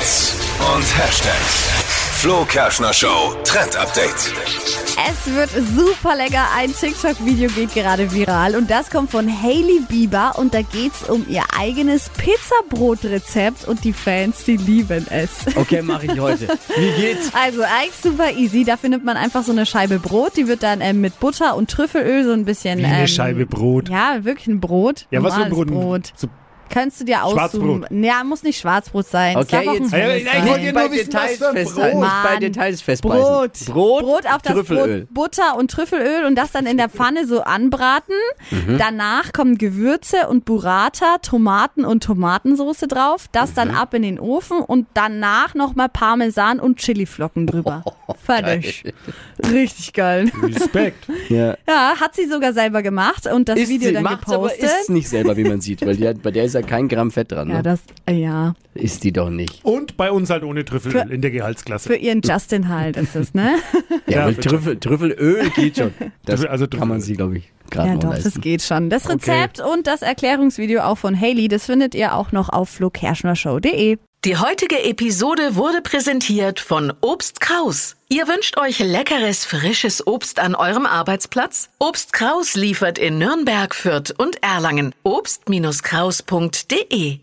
Hits und Hashtags. Flo Kerschner Show Trend Update. Es wird super lecker. Ein TikTok-Video geht gerade viral und das kommt von Hailey Bieber und da geht's um ihr eigenes Pizzabrotrezept und die Fans, die lieben es. Okay, mache ich heute. Wie geht's? Also eigentlich super easy. Dafür nimmt man einfach so eine Scheibe Brot, die wird dann ähm, mit Butter und Trüffelöl so ein bisschen. Wie eine ähm, Scheibe Brot. Ja, wirklich ein Brot. Ja, was für ein Brot? Brot. So, Kannst du dir aussuchen. Ja, muss nicht Schwarzbrot sein. Okay, jetzt ich wollte bei nur Details festhalten. Bei. Details festbeißen. Brot. Brot, Brot auf das Trüffelöl. Brot, Butter und Trüffelöl und das dann in der Pfanne so anbraten. Danach kommen Gewürze und Burrata, Tomaten und Tomatensoße drauf. Das dann ab in den Ofen und danach nochmal Parmesan und Chiliflocken drüber. Fertig. Richtig geil. Respekt. Ja. Ja, hat sie sogar selber gemacht und das Ist Video sie, dann macht's aber gepostet. ist nicht selber, wie man sieht, weil die hat, bei der ist ja kein Gramm Fett dran. ja, Ne? das, äh, ja. Ist die doch nicht. Und bei uns halt ohne Trüffelöl Für- in der Gehaltsklasse. Für ihren Justin halt ist es, ne? Ja, Ja. Trüffel, Trüffelöl geht schon. Das Trüffel- also kann man sie, glaube ich, gerade Ja, doch, leisten. das geht schon. Das Rezept und das Erklärungsvideo auch von Haley, das findet ihr auch noch auf flokerschnershow.de. Die heutige Episode wurde präsentiert von Obst Kraus. Ihr wünscht euch leckeres, frisches Obst an eurem Arbeitsplatz? Obst Kraus liefert in Nürnberg, Fürth und Erlangen. Obst-Kraus.de